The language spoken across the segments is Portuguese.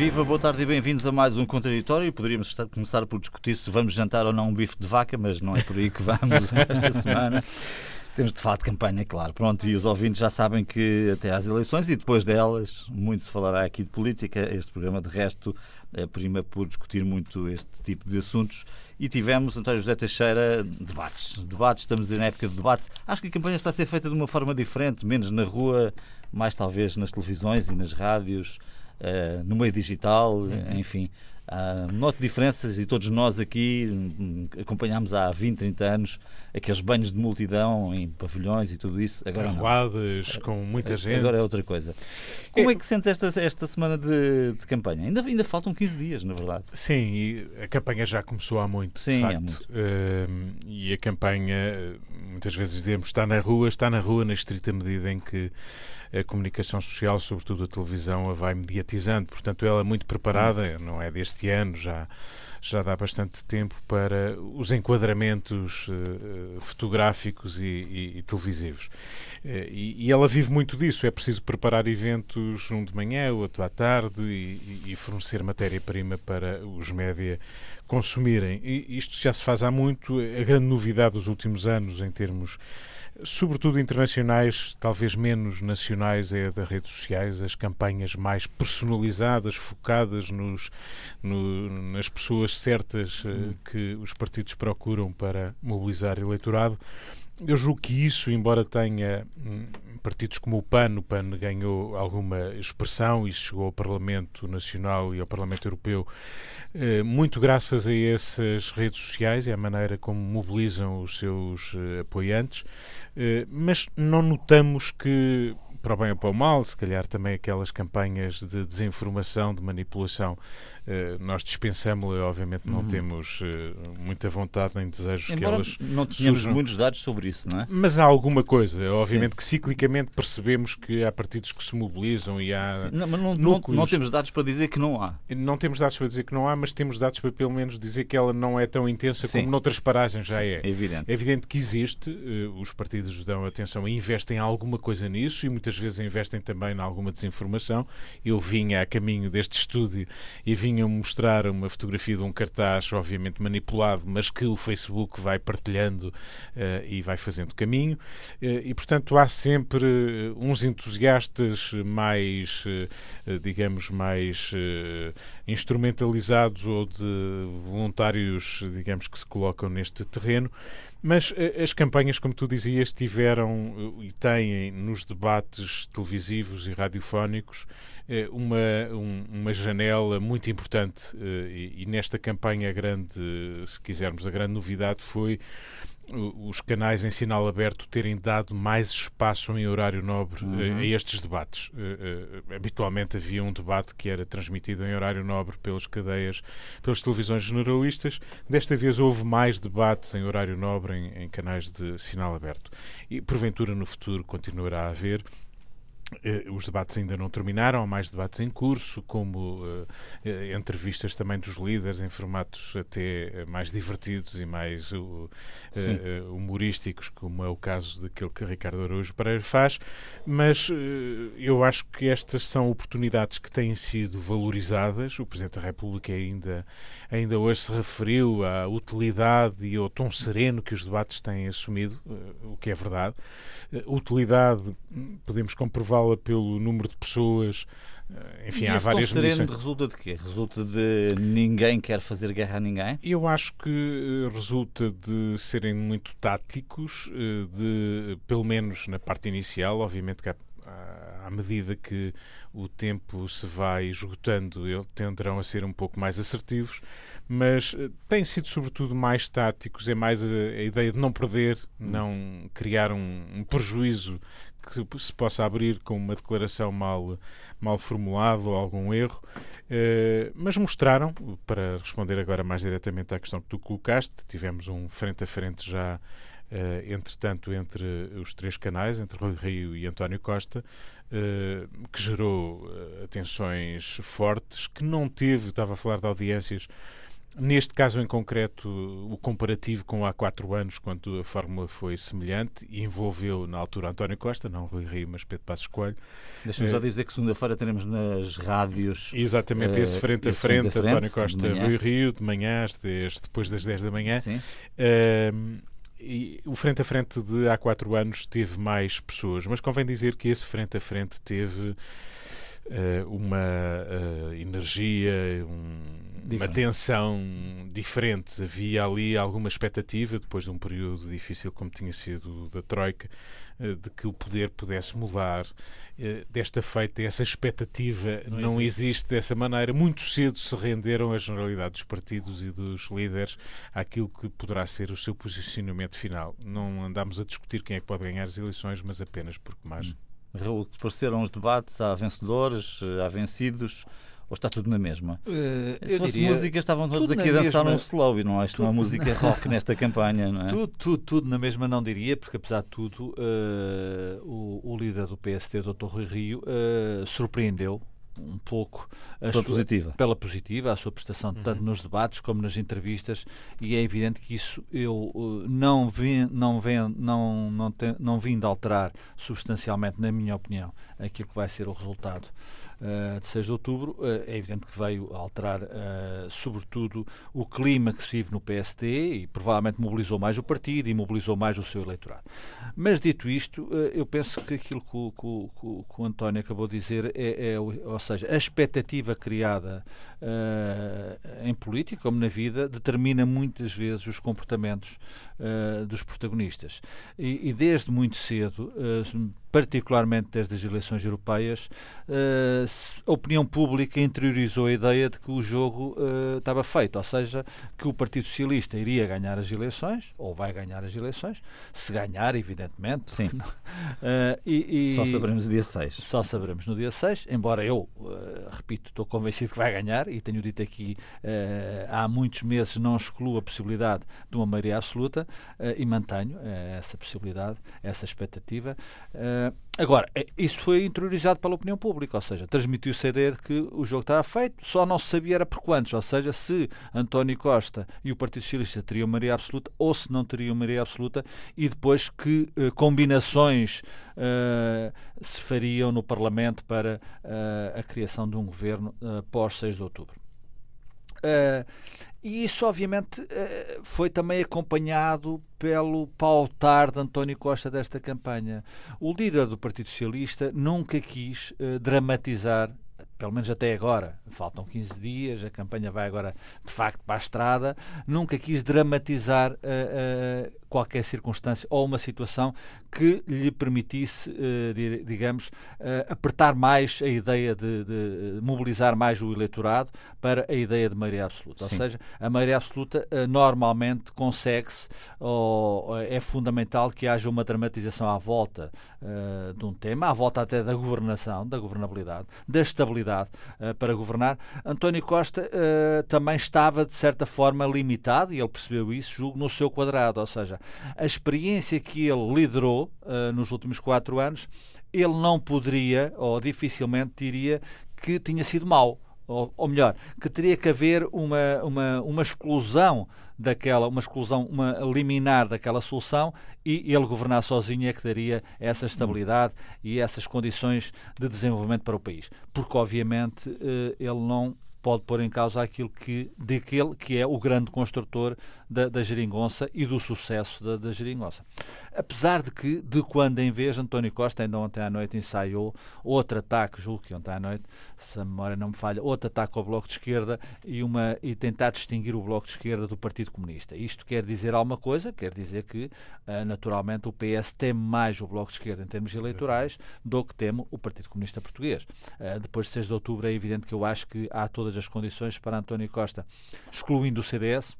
Viva, boa tarde e bem-vindos a mais um Contraditório. Poderíamos estar, começar por discutir se vamos jantar ou não um bife de vaca, mas não é por aí que vamos esta semana. Temos de de campanha, claro. Pronto, e os ouvintes já sabem que até às eleições e depois delas, muito se falará aqui de política. Este programa, de resto, é prima por discutir muito este tipo de assuntos. E tivemos, António José Teixeira, debates. Debates, estamos na época de debate. Acho que a campanha está a ser feita de uma forma diferente, menos na rua, mais talvez nas televisões e nas rádios, uh, no meio digital, uhum. enfim. Uh, noto diferenças e todos nós aqui hum, acompanhámos há 20, 30 anos aqueles banhos de multidão em pavilhões e tudo isso. Agora Arruadas, com muita gente. Agora é outra coisa. Como é, é que sentes esta, esta semana de, de, campanha? Ainda, ainda faltam 15 dias, na verdade. Sim, a campanha já começou há muito. Sim, há muito. Uh, e a campanha, muitas vezes dizemos, está na rua, está na rua na estrita medida em que a comunicação social, sobretudo a televisão, a vai mediatizando. Portanto, ela é muito preparada, não é deste ano, já já dá bastante tempo para os enquadramentos uh, fotográficos e, e, e televisivos. Uh, e, e, ela vive muito disso. É preciso preparar eventos um de manhã, outro à tarde e, fornecer matéria-prima para os média consumirem. E isto já se faz há muito. A grande novidade dos últimos anos em termos sobretudo internacionais, talvez menos nacionais, é das redes sociais, as campanhas mais personalizadas, focadas nos, no, nas pessoas certas uh, que os partidos procuram para mobilizar eleitorado. Eu julgo que isso, embora tenha hum, partidos como o PAN, o PAN ganhou alguma expressão e chegou ao Parlamento Nacional e ao Parlamento Europeu, eh, muito graças a essas redes sociais e à maneira como mobilizam os seus eh, apoiantes, eh, mas não notamos que para o bem ou para o mal, se calhar também aquelas campanhas de desinformação, de manipulação, eh, nós dispensamos obviamente não uhum. temos eh, muita vontade nem desejos Embora que elas não tenhamos surjam. muitos dados sobre isso, não é? Mas há alguma coisa, obviamente Sim. que ciclicamente percebemos que há partidos que se mobilizam e há não, mas não, não, não, temos dados para dizer que não há. Não temos dados para dizer que não há, mas temos dados para pelo menos dizer que ela não é tão intensa Sim. como noutras paragens já é. É evidente. É evidente que existe, eh, os partidos dão atenção e investem alguma coisa nisso e muitas vezes investem também em alguma desinformação. Eu vinha a caminho deste estúdio e vinha mostrar uma fotografia de um cartaz, obviamente manipulado, mas que o Facebook vai partilhando uh, e vai fazendo caminho. Uh, e, portanto, há sempre uh, uns entusiastas mais, digamos, mais instrumentalizados ou de voluntários, digamos, que se colocam neste terreno. Mas as campanhas, como tu dizias, tiveram e têm nos debates televisivos e radiofónicos eh, uma, um, uma janela muito importante eh, e, nesta campanha grande, se quisermos, a grande novidade foi os canais em sinal aberto terem dado mais espaço em horário nobre uhum. a estes debates. habitualmente havia um debate que era transmitido em horário nobre pelas cadeias, pelas televisões generalistas. Desta vez houve mais debates em horário nobre em, em canais de sinal aberto. E porventura no futuro continuará a haver. Eh, os debates ainda não terminaram, há mais debates em curso, como uh, entrevistas também dos líderes em formatos até mais divertidos e mais uh, uh, humorísticos, como é o caso daquele que Ricardo Araújo Pereira faz. Mas eu acho que estas são oportunidades que têm sido valorizadas. O Presidente da República ainda, ainda hoje se referiu à utilidade e ao tom sereno que os debates têm assumido, o que é verdade. utilidade, hum, podemos comprovar fala pelo número de pessoas. Eh, enfim, e há várias medições. resulta de quê? Resulta de ninguém quer fazer guerra a ninguém? Eu acho que eh, resulta de serem muito táticos, eh, de, pelo menos na parte inicial, obviamente que há à medida que o tempo se vai esgotando, eles tenderão a ser um pouco mais assertivos, mas têm sido sobretudo mais táticos, é mais a, a ideia de não perder, hum. não criar um, um prejuízo que se possa abrir com uma declaração mal, mal formulada ou algum erro, eh, mas mostraram, para responder agora mais diretamente à questão que tu colocaste, tivemos um frente a frente já, eh, entretanto, entre os três canais, entre Rui Rio e António Costa, eh, que gerou atenções fortes, que não teve, estava a falar de audiências, Neste caso em concreto, o comparativo com há quatro anos, quando a fórmula foi semelhante, envolveu na altura António Costa, não Rui Rio, mas Pedro Passos Coelho. Deixa-me uh, só dizer que segunda-feira teremos nas rádios. Exatamente, uh, esse frente a frente, frente, António Costa, Rui Rio, de manhã, depois das 10 da manhã. Sim. Uh, e o frente a frente de há quatro anos teve mais pessoas, mas convém dizer que esse frente a frente teve uma uh, energia, um, uma tensão diferente. Havia ali alguma expectativa, depois de um período difícil como tinha sido da Troika, uh, de que o poder pudesse mudar. Desta feita, essa expectativa não, não existe. existe dessa maneira. Muito cedo se renderam a generalidade dos partidos e dos líderes àquilo que poderá ser o seu posicionamento final. Não andamos a discutir quem é que pode ganhar as eleições, mas apenas porque mais. Hum. Pareceram os debates, há vencedores, há vencidos, ou está tudo na mesma? Uh, Se fosse música, estavam todos aqui a dançar mesma, um slow e não acho que uma música rock nesta campanha, não é? Tudo, tudo, tudo na mesma não diria, porque apesar de tudo, uh, o, o, líder do PST, Dr. Rui Rio, uh, surpreendeu um pouco pela sua, positiva. pela positiva, a sua prestação uhum. tanto nos debates como nas entrevistas e é evidente que isso eu uh, não vim não vim não não, tem, não vim de alterar substancialmente na minha opinião aquilo que vai ser o resultado uh, de 6 de outubro, uh, é evidente que veio alterar, uh, sobretudo, o clima que se vive no PST e provavelmente mobilizou mais o partido e mobilizou mais o seu eleitorado. Mas, dito isto, eu penso que aquilo que o, que, que, que o António acabou de dizer é, é, ou seja, a expectativa criada em política, como na vida, determina muitas vezes os comportamentos dos protagonistas. E, e, desde muito cedo, particularmente desde as eleições europeias, uh, a opinião pública interiorizou a ideia de que o jogo uh, estava feito, ou seja, que o Partido Socialista iria ganhar as eleições, ou vai ganhar as eleições, se ganhar, evidentemente. Sim. Uh, e, e, só saberemos no dia 6. Só saberemos no dia 6, embora eu, repito, estou convencido que vai ganhar, e tenho dito aqui há muitos meses não excluo a possibilidade de uma maioria absoluta, e mantenho essa possibilidade, essa expectativa. Uh, agora, é, isso foi interiorizado pela opinião pública, ou seja, transmitiu-se a ideia de que o jogo estava feito, só não se sabia era por quantos, ou seja, se António Costa e o Partido Socialista teriam maioria absoluta ou se não teriam maioria absoluta e depois que uh, combinações uh, se fariam no Parlamento para a criação de um governo pós 6 de outubro. E isso, obviamente, eh, foi também acompanhado pelo pautar de António Costa desta campanha. O líder do Partido Socialista nunca quis eh, dramatizar pelo menos até agora, faltam 15 dias, a campanha vai agora de facto para a estrada, nunca quis dramatizar uh, uh, qualquer circunstância ou uma situação que lhe permitisse, uh, digamos, apertar mais a ideia de, de, mobilizar mais o eleitorado para a ideia de maioria absoluta. Sim. Ou seja, a maioria absoluta normalmente consegue-se, ou é fundamental que haja uma dramatização à volta de um tema, à volta até da governação, da governabilidade, da estabilidade uh, para governar. António Costa uh, também estava, de certa forma, limitado, e ele percebeu isso, julgo, no seu quadrado. Ou seja, a experiência que ele liderou uh, nos últimos quatro anos, ele não poderia, ou dificilmente diria, que tinha sido mau ou, ou, melhor, que teria que haver uma, uma, uma exclusão daquela, uma exclusão, uma liminar daquela solução e ele governar sozinho é que daria essa estabilidade e essas condições de desenvolvimento para o país. Porque, obviamente, eh, ele não pode pôr em causa aquilo que, daquele que é o grande construtor da, da geringonça e do sucesso da, da geringonça. Apesar de que, de quando em vez, António Costa ainda ontem à noite ensaiou outro ataque, julgo que ontem à noite, se a memória não me falha, outro ataque ao Bloco de Esquerda e, uma, e tentar distinguir o Bloco de Esquerda do Partido Comunista. Isto quer dizer alguma coisa? Quer dizer que, ah, naturalmente, o PS teme mais o Bloco de Esquerda em termos eleitorais do que teme o Partido Comunista Português. Ah, depois de 6 de outubro é evidente que eu acho que há todas todas as condições para António Costa, excluindo o CDS,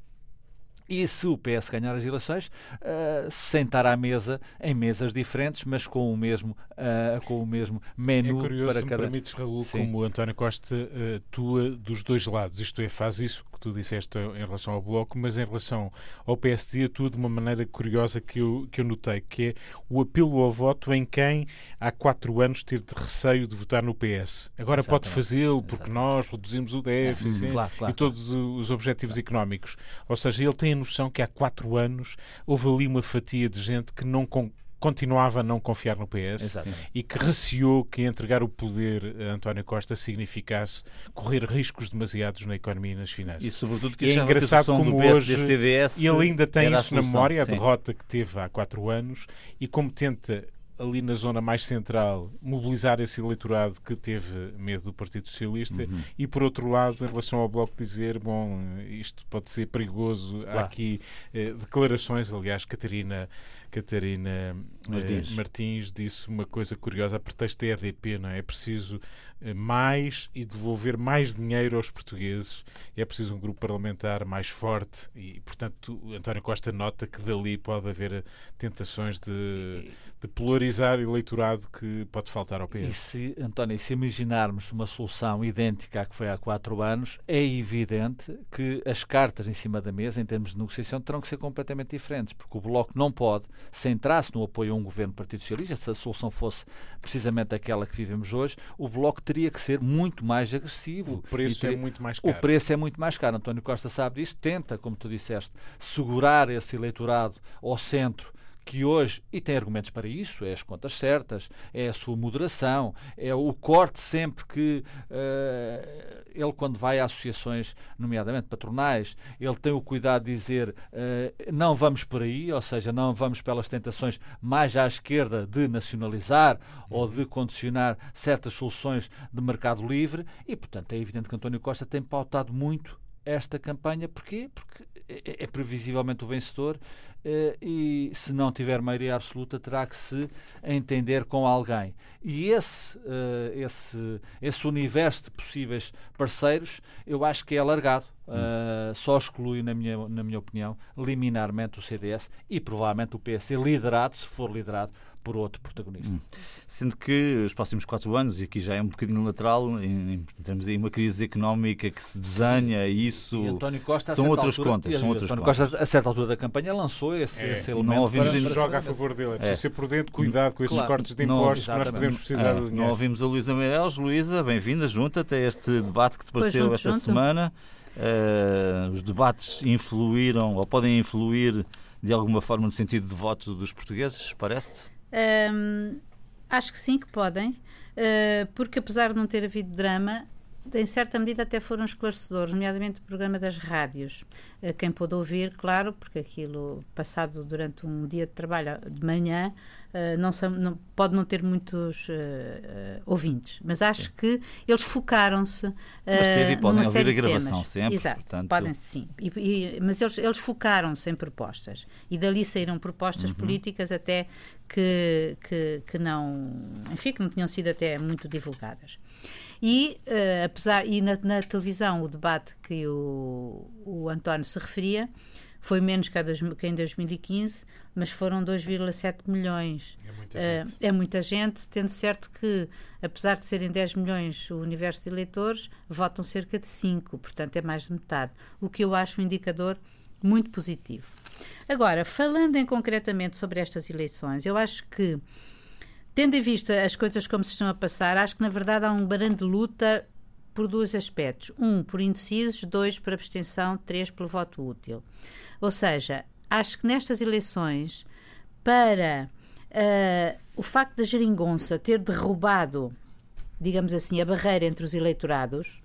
e se o PS ganhar as eleições, uh, sentar à mesa em mesas diferentes, mas com o mesmo, uh, com o mesmo menu é curioso, para cada. Me permites, Raul, Sim. como António Costa uh, atua dos dois lados, isto é, faz isso que tu disseste em relação ao Bloco, mas em relação ao PSD atua de uma maneira curiosa que eu, que eu notei, que é o apelo ao voto em quem há quatro anos teve de receio de votar no PS. Agora Exatamente. pode fazê-lo porque Exatamente. nós reduzimos o déficit é, claro, claro, e todos os objetivos claro. económicos. Ou seja, ele tem a noção que há quatro anos houve ali uma fatia de gente que não continuava a não confiar no PS Exato. e que receou que entregar o poder a António Costa significasse correr riscos demasiados na economia e nas finanças. E sobretudo que e é engraçado como hoje ele ainda tem isso na memória, a sim. derrota que teve há quatro anos e como tenta ali na zona mais central, mobilizar esse eleitorado que teve medo do Partido Socialista uhum. e, por outro lado, em relação ao Bloco, dizer: bom, isto pode ser perigoso. Há aqui eh, declarações, aliás, Catarina Catarina Martins. Eh, Martins. disse uma coisa curiosa a pretexto da EDP, não é? É preciso eh, mais e devolver mais dinheiro aos portugueses, é preciso um grupo parlamentar mais forte e, portanto, António Costa nota que dali pode haver eh, tentações de, de polarizar o eleitorado que pode faltar ao PS. E se, António, se imaginarmos uma solução idêntica à que foi há quatro anos, é evidente que as cartas em cima da mesa, em termos de negociação, terão que ser completamente diferentes, porque o Bloco não pode centrasse no apoio a um governo do Partido Socialista, se a solução fosse precisamente aquela que vivemos hoje, o Bloco teria que ser muito mais agressivo. O preço teria... é muito mais caro. O preço é muito mais caro. António Costa sabe disso, tenta, como tu disseste, segurar esse eleitorado ao centro que hoje, e tem argumentos para isso, é as contas certas, é a sua moderação, é o corte sempre que uh, ele, quando vai a associações, nomeadamente patronais, ele tem o cuidado de dizer uh, não vamos por aí, ou seja, não vamos pelas tentações mais à esquerda de nacionalizar ou de condicionar certas soluções de mercado livre, e, portanto, é evidente que António Costa tem pautado muito esta campanha. Porquê? Porque é, é previsivelmente o vencedor eh, e se não tiver maioria absoluta terá que se entender com alguém. E esse, eh, esse, esse universo de possíveis parceiros eu acho que é alargado. Uh, só exclui, na minha, na minha opinião, liminarmente o CDS e provavelmente o PS liderado, se for liderado, por outro protagonista. Hum. Sendo que os próximos quatro anos, e aqui já é um bocadinho lateral, em, temos aí uma crise económica que se desenha e isso e Costa, são outras altura, contas. São outras António contas. Costa, a certa altura da campanha, lançou esse, é, esse elemento. Não ouvimos para, para joga a favor dele. É preciso é. ser prudente, cuidado com esses claro, cortes de impostos não, que nós podemos precisar é, do dinheiro. Não ouvimos a Luísa Meireles. Luísa, bem-vinda, junta-te a este debate que te pareceu esta junto. semana. Uh, os debates influíram ou podem influir de alguma forma no sentido de voto dos portugueses, parece-te? Um, acho que sim, que podem, uh, porque apesar de não ter havido drama, em certa medida até foram esclarecedores, nomeadamente o programa das rádios. Uh, quem pôde ouvir, claro, porque aquilo passado durante um dia de trabalho de manhã, uh, não, são, não, pode não ter muitos ouvintes, mas acho sim. que eles focaram-se. mas teve, podem ouvir a gravação sempre. Exato, portanto... podem sim. E, e, mas eles, eles focaram-se em propostas e dali saíram propostas uhum. políticas até que, que, que, não, enfim, que não tinham sido até muito divulgadas. E, uh, apesar, e na, na, televisão, o debate que o, o António se referia foi menos que, dois, que em 2015, mas foram 2,7 milhões. É muita, uh, é muita gente, tendo certo que, apesar de serem 10 milhões o universo de eleitores, votam cerca de 5, portanto é mais de metade. O que eu acho um indicador muito positivo. Agora, falando em concretamente sobre estas eleições, eu acho que, tendo em vista as coisas como se estão a passar, acho que na verdade há uma grande luta por dois aspectos. Um, por indecisos, dois, por abstenção, três, pelo voto útil. Ou seja, acho que nestas eleições, para uh, o facto da geringonça ter derrubado, digamos assim, a barreira entre os eleitorados,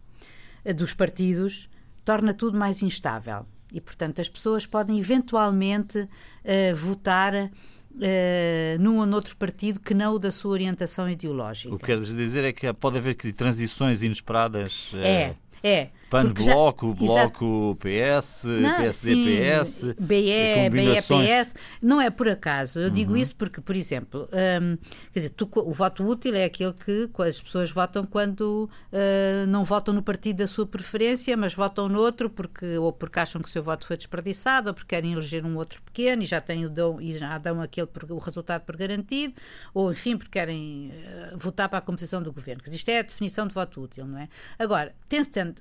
uh, dos partidos, torna tudo mais instável. E, portanto, as pessoas podem eventualmente uh, votar Uh, num ou noutro partido que não o da sua orientação ideológica. O que queres dizer é que pode haver transições inesperadas. Uh... É, é. PAN Bloco, já, Bloco PS, não, PSD sim, PS, BE, BEPS. Não é por acaso. Eu digo uhum. isso porque, por exemplo, um, quer dizer, tu, o voto útil é aquele que as pessoas votam quando uh, não votam no partido da sua preferência, mas votam noutro porque, ou porque acham que o seu voto foi desperdiçado, ou porque querem eleger um outro pequeno e já, têm o dão, e já dão aquele, o resultado por garantido, ou enfim, porque querem uh, votar para a composição do governo. Isto é a definição de voto útil, não é? Agora, tem-se tendo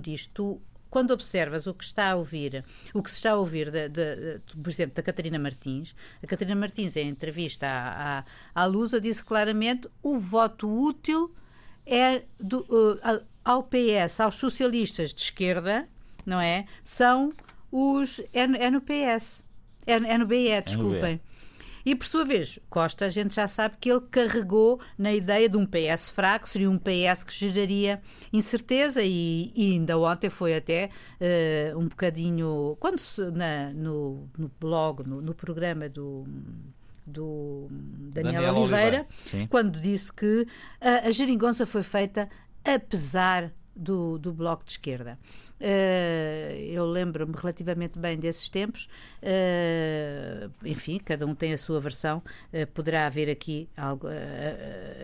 disto, quando observas o que está a ouvir, o que se está a ouvir, de, de, de, por exemplo, da Catarina Martins, a Catarina Martins, em entrevista à, à, à Lusa, disse claramente o voto útil é do, uh, ao PS, aos socialistas de esquerda, não é? São os. É, é no PS. É, é no BE, desculpem. E por sua vez, Costa, a gente já sabe que ele carregou na ideia de um PS fraco, seria um PS que geraria incerteza e, e ainda ontem foi até uh, um bocadinho. Quando se, na, no, no blog, no, no programa do do Daniel, Daniel Oliveira, Oliveira quando disse que a, a geringonça foi feita apesar do, do Bloco de Esquerda. Uh, eu lembro-me relativamente bem desses tempos. Uh, enfim, cada um tem a sua versão. Uh, poderá haver aqui algo.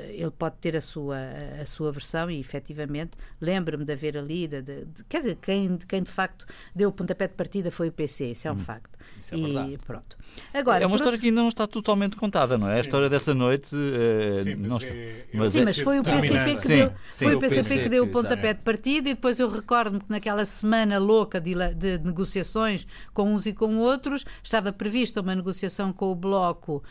ele pode ter a sua, a sua versão e, efetivamente, lembro-me de haver ali. De, de, de, quer dizer, quem, quem de facto deu o pontapé de partida foi o PC, isso é um hum, facto. Isso é e verdade. pronto. Agora, é uma história que ainda não está totalmente contada, não é? Sim, a história dessa noite. sim, mas, não está, é, mas, sim, é, mas foi o PCP que sim, deu, foi o PCP que deu o pontapé de partida e depois eu recordo-me que naquela aquela semana louca de, de, negociações com uns e com outros, estava prevista uma negociação com o Bloco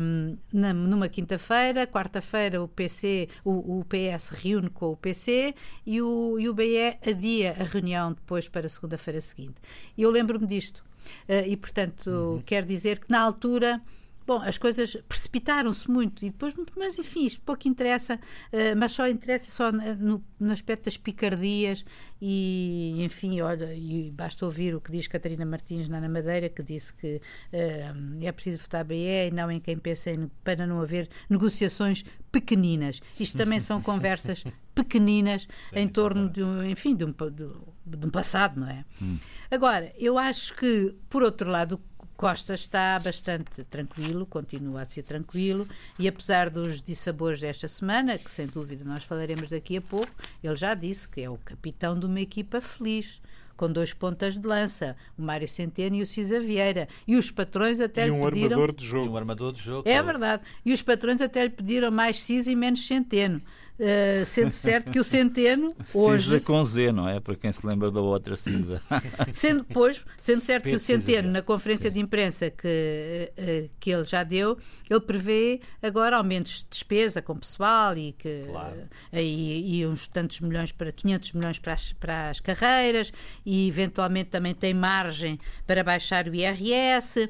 um, na, numa quinta-feira, quarta-feira o PC, o, o, PS reúne com o PC e o, e o BE adia a reunião depois para segunda-feira seguinte. E eu lembro-me disto. Uh, e, portanto, uhum. quer dizer que na altura Bom, as coisas precipitaram-se muito e depois, mas enfim, isto pouco interessa, uh, mas só interessa só no, no, aspecto das picardias e, enfim, olha, e basta ouvir o que diz Catarina Martins na Madeira, que disse que uh, é preciso votar BE e não em quem pensa em, para não haver negociações pequeninas. Isto também são conversas pequeninas Sim, em torno de, enfim, de um, de um passado, não é? Hum. Agora, eu acho que, por outro lado, Costa está bastante tranquilo, continua a ser tranquilo, e apesar dos dissabores desta semana, que sem dúvida nós falaremos daqui a pouco, ele já disse que é o capitão de uma equipa feliz com dois pontas de lança, o Mário Centeno e o Cisa Vieira. E os patrões até e um lhe pediram... Armador de jogo. E um armador de jogo. É verdade. E os patrões até lhe pediram mais Cisa e menos Centeno. Uh, sendo certo que o Centeno hoje... Cisa com Z, não é? Para quem se lembra da outra Cisa. sendo, pois, sendo certo que o Centeno, na conferência Sim. de imprensa que, uh, que ele já deu, ele prevê agora aumentos de despesa com pessoal e, que, claro. uh, e, e, uns tantos milhões para 500 milhões para as, para as carreiras e eventualmente também tem margem para baixar o IRS.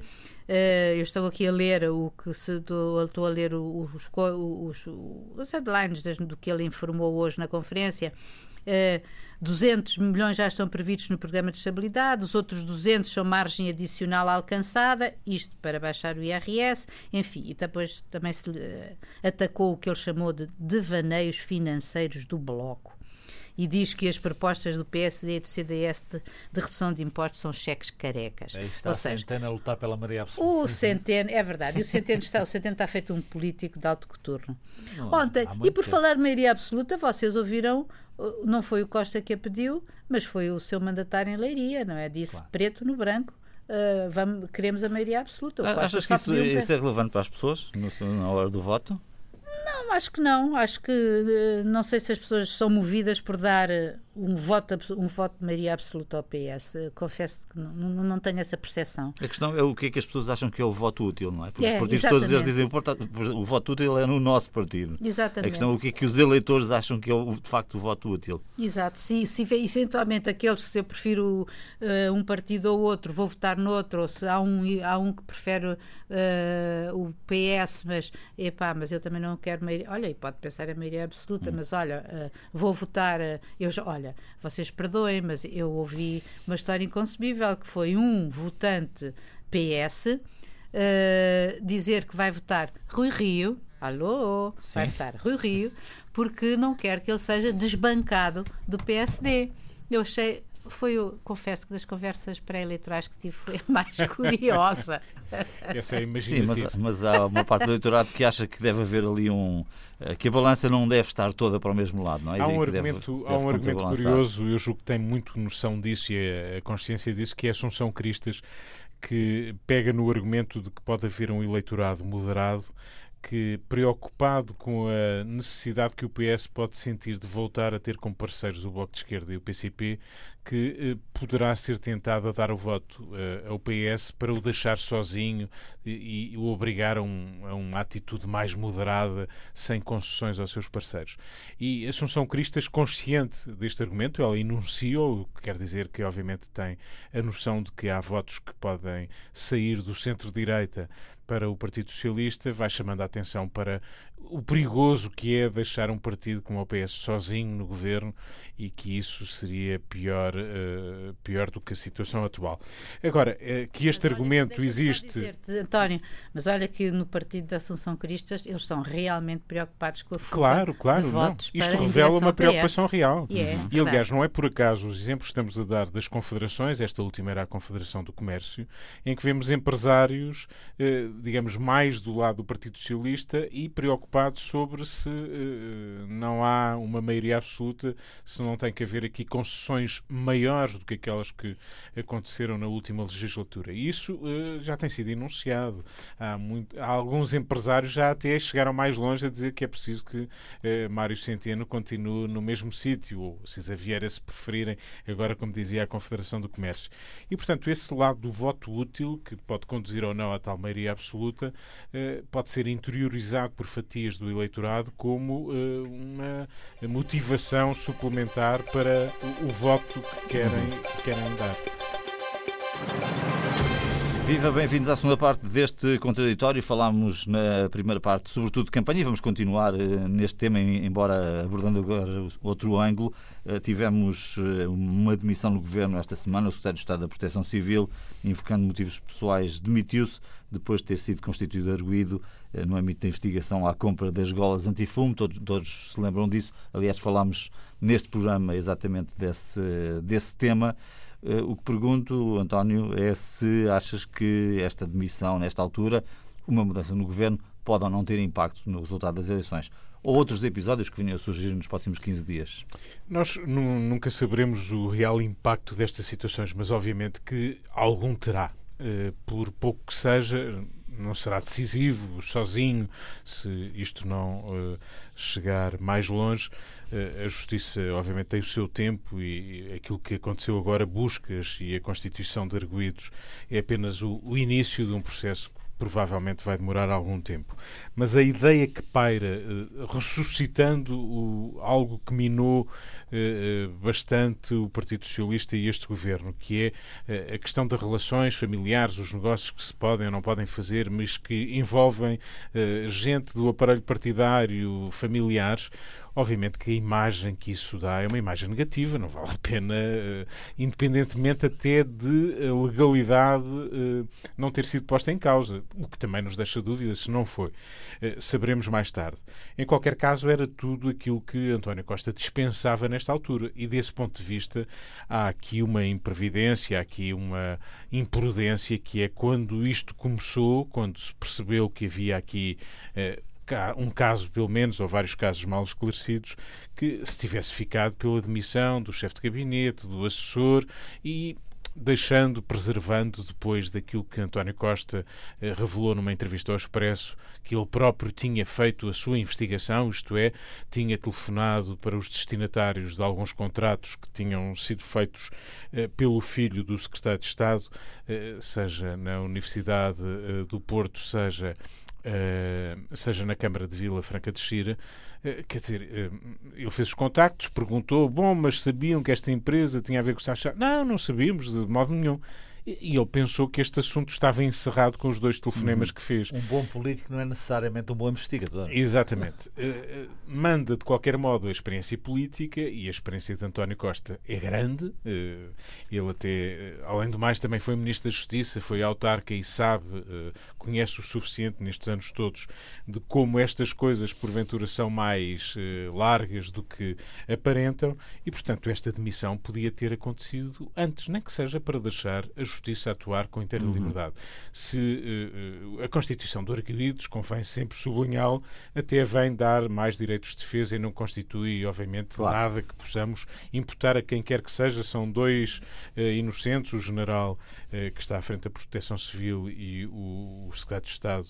Uh, eu estou aqui a ler o que se estou, estou a ler os, os, os headlines do que ele informou hoje na conferência. Uh, eh, 200 milhões já estão previstos no programa de estabilidade, os outros 200 são margem adicional alcançada, isto para baixar o IRS, enfim, e depois também se uh, atacou o que ele chamou de devaneios financeiros do Bloco e diz que as propostas do PSD e do CDS de, de redução de impostos são cheques carecas. Aí está Ou seja, Centeno a lutar pela maioria absoluta. O Centeno, é verdade, e o Centeno está, o Centeno está feito um político de alto coturno. Ontem, e por tempo. falar de maioria absoluta, vocês ouviram uh, não foi o Costa que a pediu, mas foi o seu mandatário em Leiria, não é? Disse claro. preto no branco. Uh, vamos, queremos a maioria absoluta. Achas que isso, isso, é relevante para as pessoas no, na hora do voto? Não, acho que não. Acho que eh, não sei se as pessoas são movidas por dar eh, um voto, um voto de maioria absoluta ao PS. Confesso que não, não, tenho essa percepção. A questão é o que é que as pessoas acham que é o voto útil, não é? Porque é, os partidos exatamente. todos eles dizem o voto útil é no nosso partido. Exatamente. A questão é o que é que os eleitores acham que é de facto o voto útil. Exato. Se, se eventualmente aqueles, se eu prefiro uh, um partido ou outro, vou votar noutro, ou se há um, há um que prefere uh, o PS, mas epá, mas eu também não quero maioria. Olha, e pode pensar em maioria absoluta, hum. mas olha, uh, vou votar. eu já, olha, olha, vocês perdoem, mas eu ouvi uma história inconcebível que foi um votante PS uh, dizer que vai votar Rui Rio, alô, Sim. vai votar Rui Rio, porque não quer que ele seja desbancado do PSD. Eu achei foi, eu confesso que das conversas pré-eleitorais que tive foi a mais curiosa. Essa é imaginativa. Sim, mas, mas, há uma parte do eleitorado que acha que deve haver ali um. Eh, que a balança não deve estar toda para o mesmo lado, não é? Há um argumento, deve, deve há um argumento curioso, eu julgo que tem muito noção disso e a consciência disso, que é a Assunção Cristas, que pega no argumento de que pode haver um eleitorado moderado que, preocupado com a necessidade que o PS pode sentir de voltar a ter como parceiros o Bloco de Esquerda e o PCP, que eh, poderá ser tentado a dar o voto eh, ao PS para o deixar sozinho e, e o obrigar a, um, a, uma atitude mais moderada, sem concessões aos seus parceiros. E Assunção Cristas, consciente deste argumento, ela enunciou, quer dizer que obviamente tem a noção de que há votos que podem sair do centro-direita para o Partido Socialista, vai chamando a atenção para o perigoso que é deixar um partido como o PS sozinho no governo e que isso seria pior, uh, pior do que a situação atual. Agora, uh, que este mas argumento olha, existe. António, mas olha que no partido da Assunção Cristas eles estão realmente preocupados com a fuga Claro, claro, não. Isto revela uma preocupação real. Yeah, uhum. E aliás, não é por acaso os exemplos que estamos a dar das confederações, esta última era a Confederação do Comércio, em que vemos empresários, uh, digamos, mais do lado do Partido Socialista e preocupados sobre se não há uma maioria absoluta, se não tem que haver aqui concessões maiores do que aquelas que aconteceram na última legislatura. Isso uh, já tem sido enunciado. Há, muito, há, alguns empresários já até chegaram mais longe a dizer que é preciso que uh, Mário Centeno continue no mesmo sítio, ou César Vieira, se preferirem, agora, como dizia a Confederação do Comércio. E, portanto, esse lado do voto útil, que pode conduzir ou não a tal maioria absoluta, uh, pode ser interiorizado por fatias do eleitorado como uma motivação suplementar para o, o voto que querem, que querem dar. Viva, bem-vindos à segunda parte deste contraditório. Falámos na primeira parte, sobretudo de campanha, e vamos continuar uh, neste tema, embora abordando agora outro ângulo. Uh, tivemos uh, uma demissão no governo esta semana. O Secretário de Estado da Proteção Civil, invocando motivos pessoais, demitiu-se depois de ter sido constituído arguído no âmbito da investigação à compra das golas antifumo. Todos, todos se lembram disso. Aliás, falámos neste programa exatamente desse, desse tema. Uh, o que pergunto, António, é se achas que esta demissão, nesta altura, uma mudança no governo, pode ou não ter impacto no resultado das eleições. Ou outros episódios que venham a surgir nos próximos 15 dias? Nós nunca saberemos o real impacto destas situações, mas obviamente que algum terá. Uh, por pouco que seja, não será decisivo sozinho se isto não uh, chegar mais longe. Uh, a Justiça, obviamente, tem o seu tempo e aquilo que aconteceu agora, buscas e a constituição de arguídos, é apenas o, o início de um processo provavelmente vai demorar algum tempo. Mas a ideia que paira, eh, ressuscitando o, algo que minou eh, eh, bastante o Partido Socialista e este governo, que é a questão das relações familiares, os negócios que se podem ou não podem fazer, mas que envolvem gente do aparelho partidário, familiares, Obviamente que a imagem que isso dá é uma imagem negativa, não vale a pena, uh, independentemente até de a legalidade uh, não ter sido posta em causa, o que também nos deixa dúvida se não foi. Saberemos mais tarde. Em qualquer caso, era tudo aquilo que António Costa dispensava nesta altura, e desse ponto de vista há aqui uma imprevidência, há aqui uma imprudência que é quando isto começou, quando se percebeu que havia aqui um caso, pelo menos, ou vários casos mal esclarecidos, que se tivesse ficado pela demissão do chefe de gabinete, do assessor e deixando, preservando depois daquilo que António Costa eh, revelou numa entrevista ao Expresso, que ele próprio tinha feito a sua investigação, isto é, tinha telefonado para os destinatários de alguns contratos que tinham sido feitos eh, pelo filho do secretário de Estado, eh, seja na Universidade do Porto, seja Uh, seja na Câmara de Vila Franca de Xira, uh, quer dizer, uh, ele fez os contactos, perguntou, bom, mas sabiam que esta empresa tinha a ver com o Não, não sabíamos, de modo nenhum. E ele pensou que este assunto estava encerrado com os dois telefonemas uhum. que fez. Um bom político não é necessariamente um bom investigador. Exatamente. uh, manda, de qualquer modo, a experiência política e a experiência de António Costa é grande. Uh, ele até, além do mais, também foi Ministro da Justiça, foi autarca e sabe, conhece o suficiente nestes anos todos de como estas coisas, porventura, são mais largas do que aparentam e, portanto, esta demissão podia ter acontecido antes, nem que seja para deixar a Justiça a atuar com inteira uhum. liberdade. Se uh, a Constituição do Arquidides, convém sempre sublinhá-lo, até vem dar mais direitos de defesa e não constitui, obviamente, claro. nada que possamos imputar a quem quer que seja. São dois uh, inocentes, o general uh, que está à frente da Proteção Civil e o, o secretário de Estado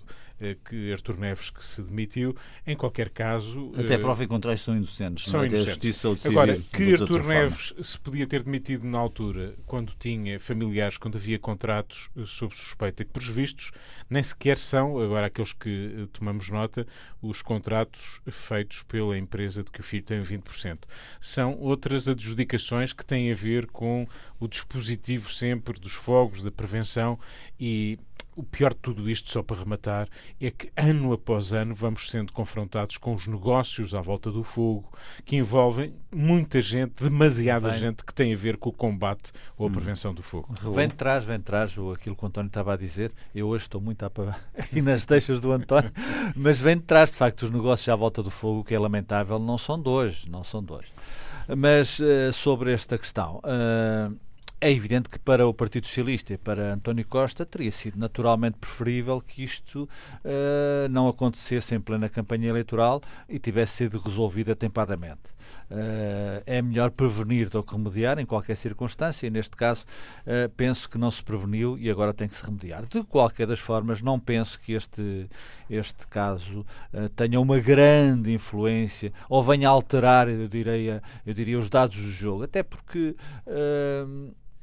que Artur Neves que se demitiu. Em qualquer caso. Até prova em contrário são inocentes. São não? inocentes. Agora, que Artur Neves se podia ter demitido na altura, quando tinha familiares, quando havia contratos eh, sob suspeita, que, por vistos, nem sequer são, agora aqueles que eh, tomamos nota, os contratos feitos pela empresa de que o filho tem 20%. São outras adjudicações que têm a ver com o dispositivo sempre dos fogos, da prevenção e o pior de tudo isto, só para rematar, é que ano após ano vamos sendo confrontados com os negócios à volta do fogo que envolvem muita gente, demasiada vem. gente que tem a ver com o combate ou a hum. prevenção do fogo. Vem de trás, vem de trás aquilo que o António estava a dizer. Eu hoje estou muito aqui nas deixas do António, mas vem de trás, de facto, os negócios à volta do fogo, que é lamentável, não são dois, não são dois. Mas uh, sobre esta questão. Uh, é evidente que para o Partido Socialista e para António Costa teria sido naturalmente preferível que isto uh, não acontecesse em plena campanha eleitoral e tivesse sido resolvido atempadamente. Uh, é melhor prevenir do que remediar em qualquer circunstância e neste caso uh, penso que não se preveniu e agora tem que se remediar. De qualquer das formas, não penso que este, este caso tenha uma grande influência ou venha alterar, eu diria, eu diria os dados do jogo, até porque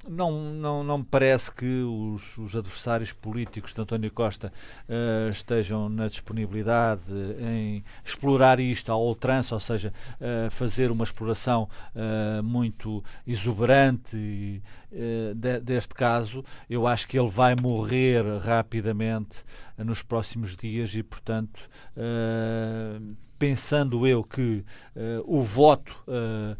não, não, não me parece que os, os adversários políticos de António Costa uh, estejam na disponibilidade em explorar isto ao ultrança, ou seja, uh, fazer uma exploração uh, muito exuberante e, de, deste caso. Eu acho que ele vai morrer rapidamente nos próximos dias e, portanto pensando eu que uh, o voto uh,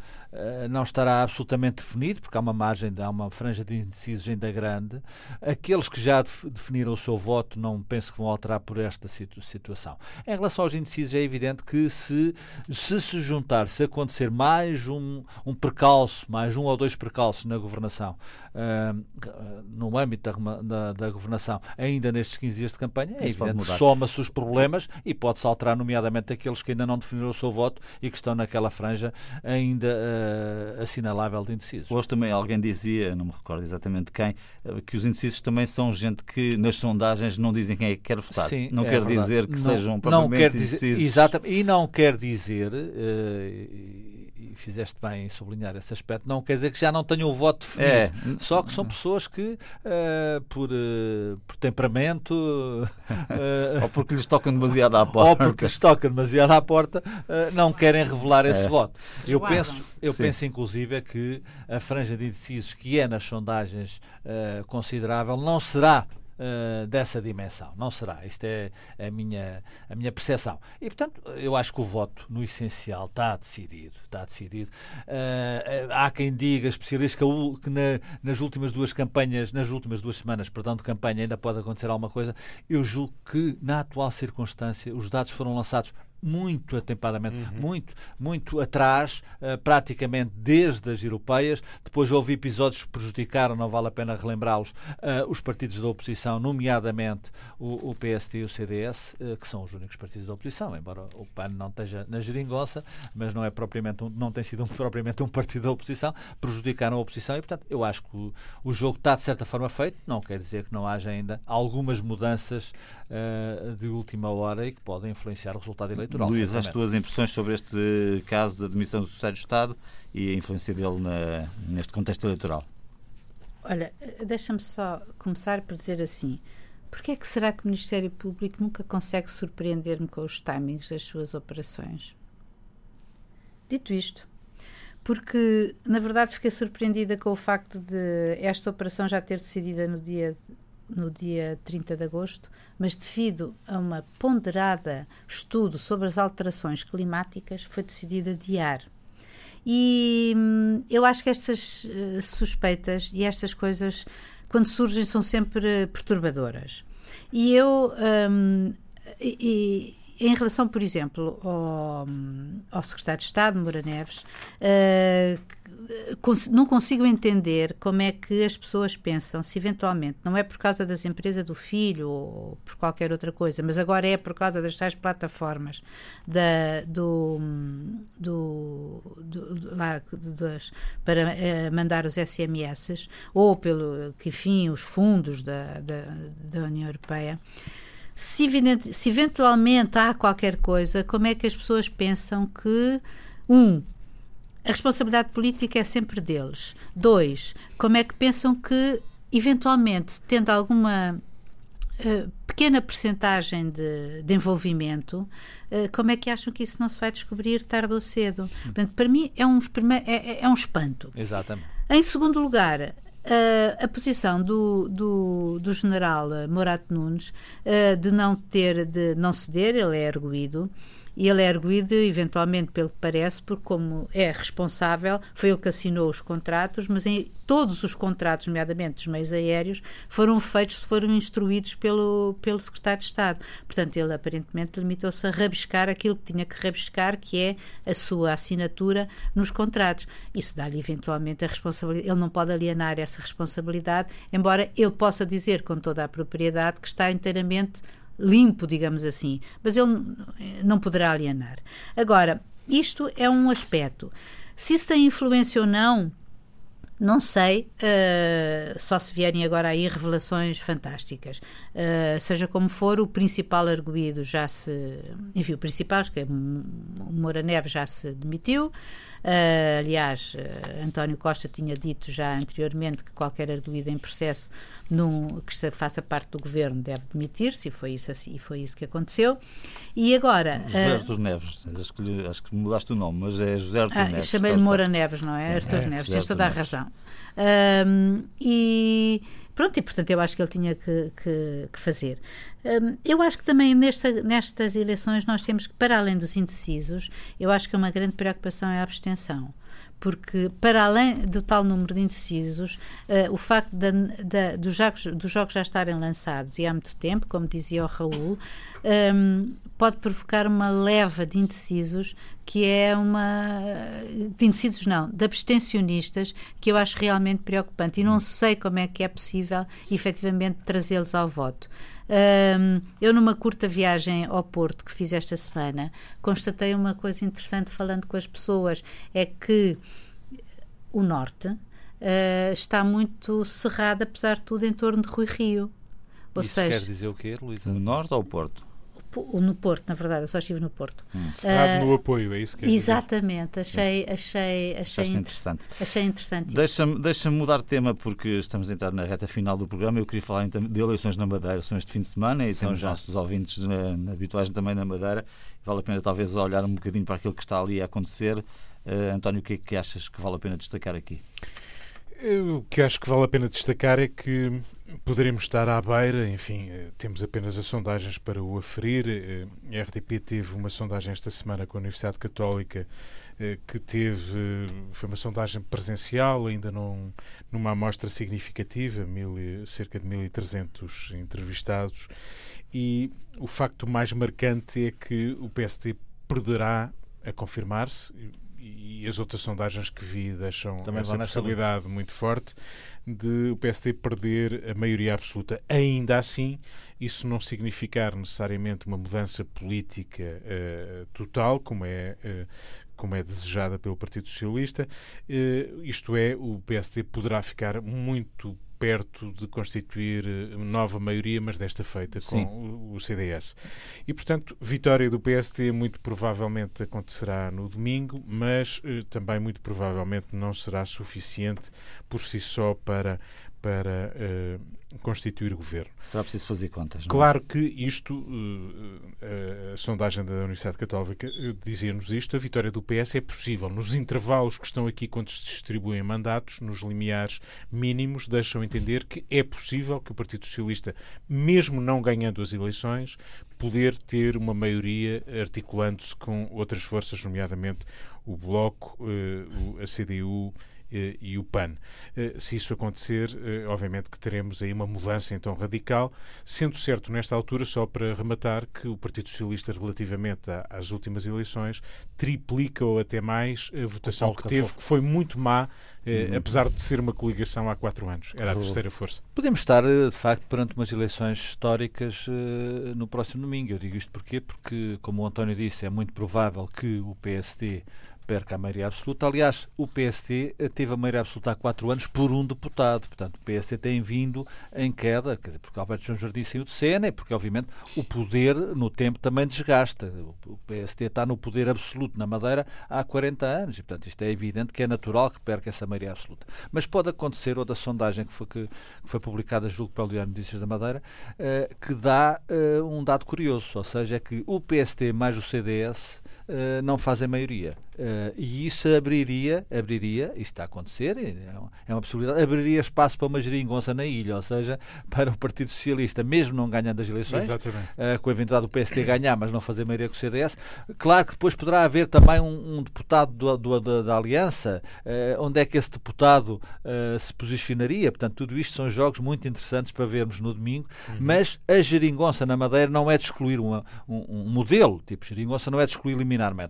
não estará absolutamente definido, porque há uma margem, há uma franja de indecisos ainda grande. Aqueles que já definiram o seu voto não penso que vão alterar por esta situ situação. Em relação aos indecisos, é evidente que se se, se juntar, se acontecer mais um, um percalço, mais um ou dois percalços na governação, no âmbito da, da, da, governação, ainda nestes 15 dias de campanha, é Isso evidente que soma-se os problemas e pode-se alterar, nomeadamente aqueles que que ainda não definiram o seu voto e que estão naquela franja ainda uh, assinalável de indecisos. Hoje também alguém dizia, não me recordo exatamente quem, eh, que os indecisos também são gente que nas sondagens não dizem quem é que quer votar. Sim, não é quer verdade. dizer que não, sejam não quer dizer. Exatamente, e não quer dizer, uh, fizeste bem em sublinhar esse aspecto, não quer dizer que já não tenham o voto definido. É. Só que são pessoas que, uh, por, uh, por temperamento. Uh, ou porque lhes tocam demasiado à porta. Ou porque lhes tocam demasiado à porta, não querem revelar esse é. voto. Eu penso, eu penso, inclusive, que a franja de indecisos, que é nas sondagens considerável, não será uh, dessa dimensão. Não será. Isto é a minha, a minha percepção. E, portanto, eu acho que o voto, no essencial, está decidido. Está decidido. Uh, há quem diga, especialistas, que, que na, nas últimas duas campanhas, nas últimas duas semanas, perdão, de campanha, ainda pode acontecer alguma coisa. Eu julgo que, na atual circunstância, os dados foram lançados muito atempadamente, uhum. muito, muito atrás, uh, praticamente desde as europeias. Depois houve episódios que prejudicaram, não vale a pena relembrá-los, uh, os partidos da oposição, nomeadamente o, o PSD e o CDS, uh, eh, que são os únicos partidos da oposição, embora o PAN não esteja na geringonça, mas não é propriamente um, não tem sido um, propriamente um partido da oposição, prejudicaram a oposição e, portanto, eu acho que o, o jogo está de certa forma feito, não quer dizer que não haja ainda algumas mudanças de última hora e que podem influenciar o resultado eleitoral eleitoral. Luís, as tuas impressões sobre este caso da admissão do Secretário de Estado e a influência dele na, neste contexto eleitoral? Olha, deixa-me só começar por dizer assim. Porquê é que será que o Ministério Público nunca consegue surpreender-me com os timings das suas operações? Dito isto, porque na verdade fiquei surpreendida com o facto de esta operação já ter decidida no dia no dia 30 de agosto, mas devido a uma ponderada estudo sobre as alterações climáticas, foi decidido adiar. E hum, eu acho que estas uh, suspeitas e estas coisas, quando surgem, são sempre perturbadoras. E eu. Um, e, em relação, por exemplo, ao, ao secretário de Estado, Moura Neves, uh, não consigo entender como é que as pessoas pensam se eventualmente não é por causa das empresas do filho ou por qualquer outra coisa, mas agora é por causa das tais plataformas da, do, do, do lá, das, para uh, mandar os SMS ou pelo que enfim os fundos da, da, da União Europeia se, evidente, se eventualmente há qualquer coisa, como é que as pessoas pensam que, um, a responsabilidade política é sempre deles. Dois, como é que pensam que, eventualmente, tendo alguma uh, pequena percentagem de, de envolvimento, uh, como é que acham que isso não se vai descobrir tarde ou cedo? Portanto, para mim é um, é, é, é um espanto. Exatamente. Em segundo lugar, Uh, a posição do, do, do general Morato Nunes uh, de não ter de não ceder, ele é erguido e ele é erguido, eventualmente, pelo que parece, porque, como é responsável, foi ele que assinou os contratos, mas em todos os contratos, nomeadamente dos meios aéreos, foram feitos, foram instruídos pelo, pelo secretário de Estado. Portanto, ele aparentemente limitou-se a rabiscar aquilo que tinha que rabiscar, que é a sua assinatura nos contratos. Isso dá-lhe, eventualmente, a responsabilidade. Ele não pode alienar essa responsabilidade, embora ele possa dizer com toda a propriedade que está inteiramente limpo, digamos assim, mas ele não poderá alienar. Agora, isto é um aspecto. Se isso tem influência ou não, não sei, uh, só se vierem agora aí revelações fantásticas. Uh, seja como for, o principal arguído já se. Enfim, o principal, que é Moura Neves, já se demitiu. Uh, aliás, uh, António Costa tinha dito já anteriormente que qualquer arguído em processo num, que faça parte do governo deve demitir-se, e foi isso, assim, foi isso que aconteceu. E agora. José uh, Artur Neves, acho que, acho que mudaste o nome, mas é José Artur ah, Neves. Chamei-lhe Moura Neves, não é? Sim, Artur é, Neves, tens toda a razão. e pronto, e portanto eu acho que ele tinha que, que, que fazer. Um, eu acho que também nesta, nestas eleições nós temos que, para além dos indecisos, eu acho que uma grande preocupação é a abstenção porque para além do tal número de indecisos, uh, o facto dos, jogos, dos jogos já estarem lançados e há muito tempo, como dizia o Raul, um, pode provocar uma leva de indecisos que é uma de indecisos não, de abstencionistas que eu acho realmente preocupante e não sei como é que é possível efetivamente trazê-los ao voto. Um, eu, numa curta viagem ao Porto que fiz esta semana, constatei uma coisa interessante falando com as pessoas: é que o Norte uh, está muito cerrado, apesar de tudo, em torno de Rui Rio. Ou Isso seja, quer dizer o quê, Luísa? No Norte ou Porto? No Porto, na verdade, eu só estive no Porto. Hum. Cerrado uh, no apoio, é isso que Exatamente, achei, achei, achei interessante. Achei interessante Deixa-me deixa mudar de tema porque estamos a entrar na reta final do programa. Eu queria falar então de eleições na Madeira, são este fim de semana e são os nossos ouvintes na, na, habituais também na Madeira. Vale a pena talvez olhar um bocadinho para aquilo que está ali a acontecer. Uh, António, o que é que achas que vale a pena destacar aqui? O que acho que vale a pena destacar é que poderemos estar à beira, enfim, eh, temos apenas as sondagens para o aferir. Eh, a RTP teve uma sondagem esta semana com a Universidade Católica eh, que teve, foi uma sondagem presencial, ainda não, numa amostra significativa, mil, cerca de 1.300 entrevistados, e o facto mais marcante é que o PSD perderá a confirmar-se, e as outras sondagens que vi deixam Também essa possibilidade muito forte de o PSD perder a maioria absoluta. Ainda assim, isso não significar necessariamente uma mudança política uh, total, como é, uh, como é desejada pelo Partido Socialista. Uh, isto é, o PSD poderá ficar muito perto de constituir eh, nova maioria, mas desta feita com o, o CDS. E, portanto, vitória do PST muito provavelmente acontecerá no domingo, mas eh, também muito provavelmente não será suficiente por si só para, para uh, constituir governo. Será preciso fazer contas, não é? Claro que isto, uh, a sondagem da Universidade Católica dizia-nos isto, a vitória do PS é possível. Nos intervalos que estão aqui quando se distribuem mandatos, nos limiares mínimos, deixam entender que é possível que o Partido Socialista, mesmo não ganhando as eleições, poder ter uma maioria articulando-se com outras forças, nomeadamente o Bloco, a CDU e o PAN. Se isso acontecer, obviamente que teremos aí uma mudança então radical, sendo certo nesta altura, só para rematar, que o Partido Socialista, relativamente às últimas eleições, triplica ou até mais a votação que teve, que foi muito má, uhum. apesar de ser uma coligação há quatro anos. Era a terceira força. Podemos estar, de facto, perante umas eleições históricas no próximo domingo. Eu digo isto porquê? Porque, como o António disse, é muito provável que o PSD perca a maioria absoluta. Aliás, o PSD teve a maioria absoluta há quatro anos por um deputado. Portanto, o PSD tem vindo em queda, quer dizer, porque Alberto João Jardim saiu de cena e porque, obviamente, o poder no tempo também desgasta. O PSD está no poder absoluto na Madeira há 40 anos e, portanto, isto é evidente que é natural que perca essa maioria absoluta. Mas pode acontecer, outra sondagem que foi, que, que foi publicada, julgo, pelo Diário Notícias da Madeira, uh, que dá uh, um dado curioso, ou seja, é que o PSD mais o CDS uh, não fazem maioria. Uh, e isso abriria, abriria, isto está a acontecer, é uma, é uma possibilidade, abriria espaço para uma geringonça na ilha, ou seja, para o Partido Socialista, mesmo não ganhando as eleições, uh, com a eventualidade do PSD ganhar, mas não fazer maioria com o CDS. Claro que depois poderá haver também um, um deputado do, do, da, da, Aliança, onde é que esse deputado se posicionaria. Portanto, tudo isto são jogos muito interessantes para vermos no domingo, uhum. mas a geringonça na Madeira não é de excluir uma, um, um modelo, tipo geringonça não é de excluir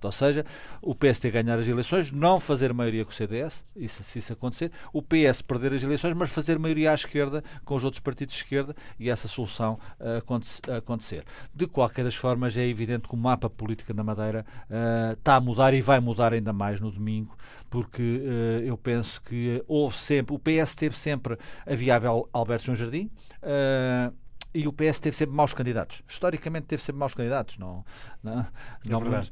ou seja, o PSD ganhar as eleições, não fazer maioria com o CDS, isso, se isso acontecer, o PS perder as eleições, mas fazer maioria à esquerda com os outros partidos de esquerda e essa solução uh, acontecer. De qualquer das formas, é evidente que o mapa político da Madeira uh, está a mudar e vai mudar ainda mais no domingo, porque uh, eu penso que houve sempre, o PS teve sempre a viável Alberto João Jardim. Uh, e o PS teve sempre maus candidatos. Historicamente teve sempre maus candidatos. Não, não, é não uh,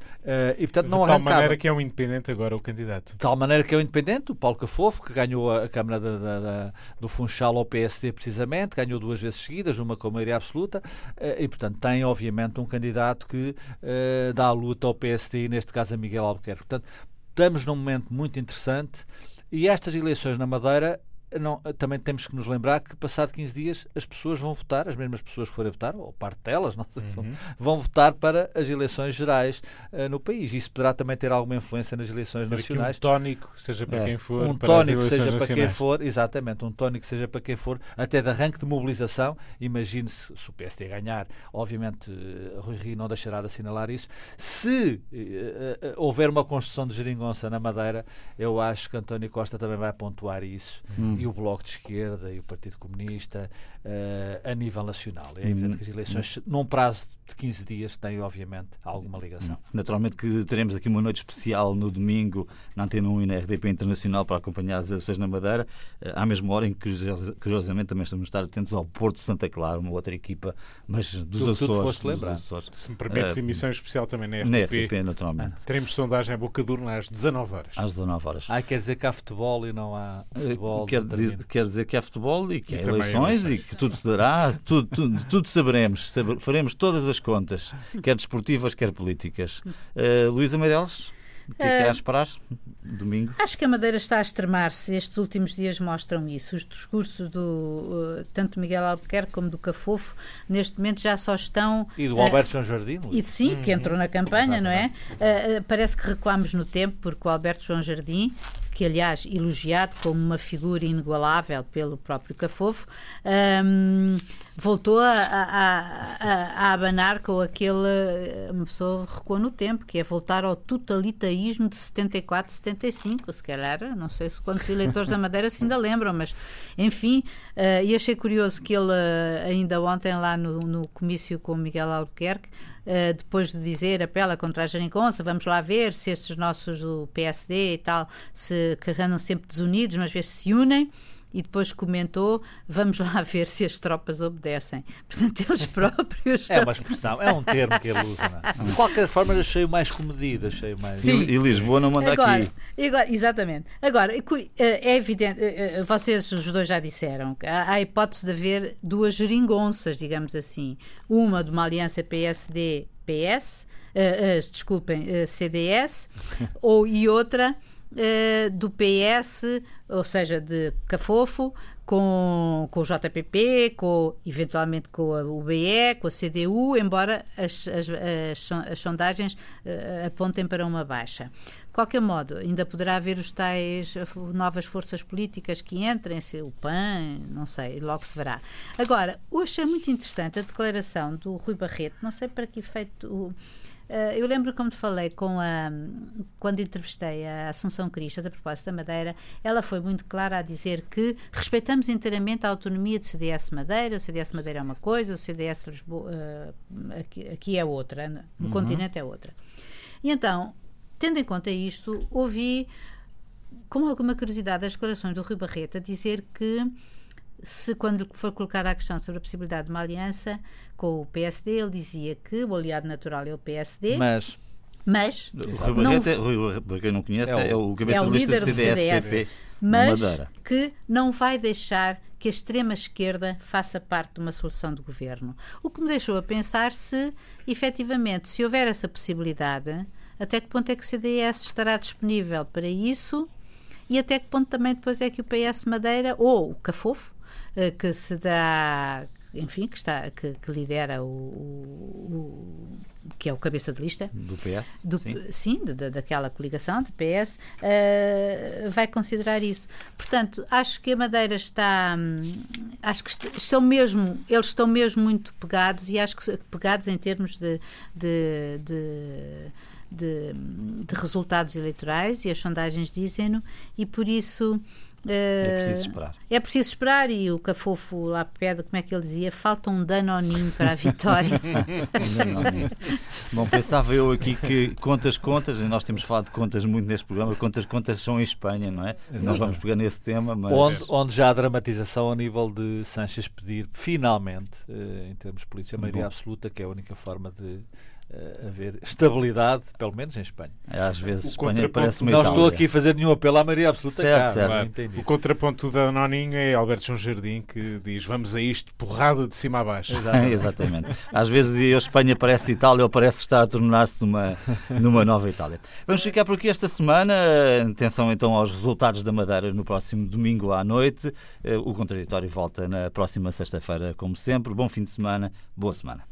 e portanto de não tal maneira que é um independente agora o candidato. De tal maneira que é um independente, o Paulo Cafofo, que ganhou a, Câmara da, da, da, do Funchal ao PSD precisamente, ganhou duas vezes seguidas, uma com maioria absoluta, uh, e portanto tem obviamente um candidato que uh, dá a luta ao PSD e neste caso a Miguel Albuquerque. Portanto, estamos num momento muito interessante e estas eleições na Madeira não, também temos que nos lembrar que, passado 15 dias, as pessoas vão votar, as mesmas pessoas que forem votar, ou parte delas, não sei, uhum. vão votar para as eleições gerais uh, no país. Isso poderá também ter alguma influência nas eleições ter nacionais. um tónico, seja para é, quem for. Um tónico, seja nacionais. para quem for, exatamente, um tónico, seja para quem for, até de arranque de mobilização. Imagine-se, se o PSD ganhar, obviamente, uh, Rui Rio não deixará de assinalar isso. Se uh, houver uma construção de geringonça na Madeira, eu acho que António Costa também vai pontuar isso. Uhum e o Bloco de Esquerda e o Partido Comunista uh, a nível nacional. É evidente que as eleições, num prazo de 15 dias, têm obviamente alguma ligação. Naturalmente que teremos aqui uma noite especial no domingo na Antena 1 e na RDP Internacional para acompanhar as eleições na Madeira, uh, à mesma hora em que, curiosamente, também estamos a estar atentos ao Porto de Santa Clara, uma outra equipa, mas dos tu, Açores. Tu lembrar. Açores. Se me permites, uh, emissão especial também na RDP. Na RDP, naturalmente. Ah. Teremos sondagem em Boca Durna às 19 horas. Às 19 horas. Ah, quer dizer que há futebol e não há futebol. Quer diz, quer dizer que há futebol e que e há eleições e que tudo se dará, tudo, tudo, tudo saberemos, saber, faremos todas as contas, quer desportivas, quer políticas. Uh, Luísa Meireles, o que é que há a esperar? Domingo? Acho que a Madeira está a extremar-se. Estes últimos dias mostram isso. Os discursos do uh, tanto Miguel Albuquerque como do Cafofo, neste momento já só estão. E do Alberto uh, João Jardim? E sim, que entrou na campanha, não é? Uh, parece que recuamos no tempo, porque o Alberto João Jardim que aliás elogiado como uma figura inigualável pelo próprio Cafofo, um, voltou a, a, a, a, abanar com aquele. Uma pessoa recuou no tempo, que é voltar ao totalitarismo de 74, 75. Se calhar, não sei se quantos eleitores da Madeira se ainda lembram, mas enfim. Uh, e achei curioso que ele, uh, ainda ontem, lá no, no comício com o Miguel Albuquerque, Uh, depois de dizer apela contra a geringonça, vamos lá ver se estes nossos do PSD e tal se que andam sempre desunidos, mas ver se se unem e depois comentou: vamos lá ver se as tropas obedecem. Portanto, eles próprios. É uma expressão, é um termo que ele usa. É? De qualquer forma, achei mais comedido, achei mais. Sim. E, e Lisboa não manda agora, aqui. Agora, exatamente. Agora, é, é evidente, é, é, vocês os dois já disseram que há a hipótese de haver duas geringonças, digamos assim. Uma de uma aliança PSD-PS, uh, uh, desculpem, uh, CDS, ou, e outra uh, do PS, ou seja, de Cafofo, com, com o JPP, com, eventualmente com a UBE, com a CDU, embora as, as, as, as sondagens uh, apontem para uma baixa. De qualquer modo, ainda poderá haver os tais novas forças políticas que entrem, se o PAN, não sei, logo se verá. Agora, eu achei muito interessante a declaração do Rui Barreto, não sei para que efeito. Eh, eu lembro como te falei com a, quando entrevistei a Assunção Cristas a propósito da Madeira, ela foi muito clara a dizer que respeitamos inteiramente a autonomia do CDS Madeira, o CDS Madeira é uma coisa, o CDS Lisboa, uh, aqui, aqui, é outra, no uhum. continente é outra. E então, tendo em conta isto, ouvi com alguma curiosidade as declarações do Rui Barreto a dizer que se quando for colocada a questão sobre a possibilidade de uma aliança com o PSD, ele dizia que o aliado natural é o PSD. Mas mas Rui Barreto, não, para quem não conhece, é o, é o cabeça é o líder do CDS, CDS mas que não vai deixar que a extrema esquerda faça parte de uma solução de governo. O que me deixou a pensar se, efetivamente, se houver essa possibilidade, até que ponto é que o CDS estará disponível para isso e até que ponto também depois é que o PS Madeira ou o Cafofo que se dá enfim, que, está, que, que lidera o, o, que é o cabeça de lista do PS, do, sim, sim daquela coligação do PS, uh, eh, vai considerar isso. Portanto, acho que a Madeira está, hum, acho que estão mesmo, eles estão mesmo muito pegados e acho que pegados em termos de, de, de de, de, resultados eleitorais e as sondagens dizem-no, e por isso é preciso esperar. É preciso esperar e o Cafofo lá pede, como é que ele dizia? Falta um danoninho para a vitória. Bom, pensava eu aqui que contas, contas, e nós temos falado de contas muito neste programa, contas, contas são em Espanha, não é? Exatamente. Nós vamos pegar nesse tema, mas... Onde, onde já há dramatização ao nível de Sanches pedir, finalmente, eh, em termos políticos, a maioria Bom. absoluta, que é a única forma de haver estabilidade, pelo menos em Espanha. É, às vezes o Espanha parece Não estou aqui a fazer nenhum apelo à maioria absoluta. Certo, certo. O contraponto da Noninho é Alberto João Jardim que diz vamos a isto porrada de cima a baixo. Exatamente. Exatamente. Às vezes a Espanha parece Itália ou parece estar a tornar-se numa, numa nova Itália. Vamos ficar por aqui esta semana. Atenção então aos resultados da Madeira no próximo domingo à noite. Eh, o contraditório volta na próxima sexta-feira, como sempre. Bom fim de semana, boa semana.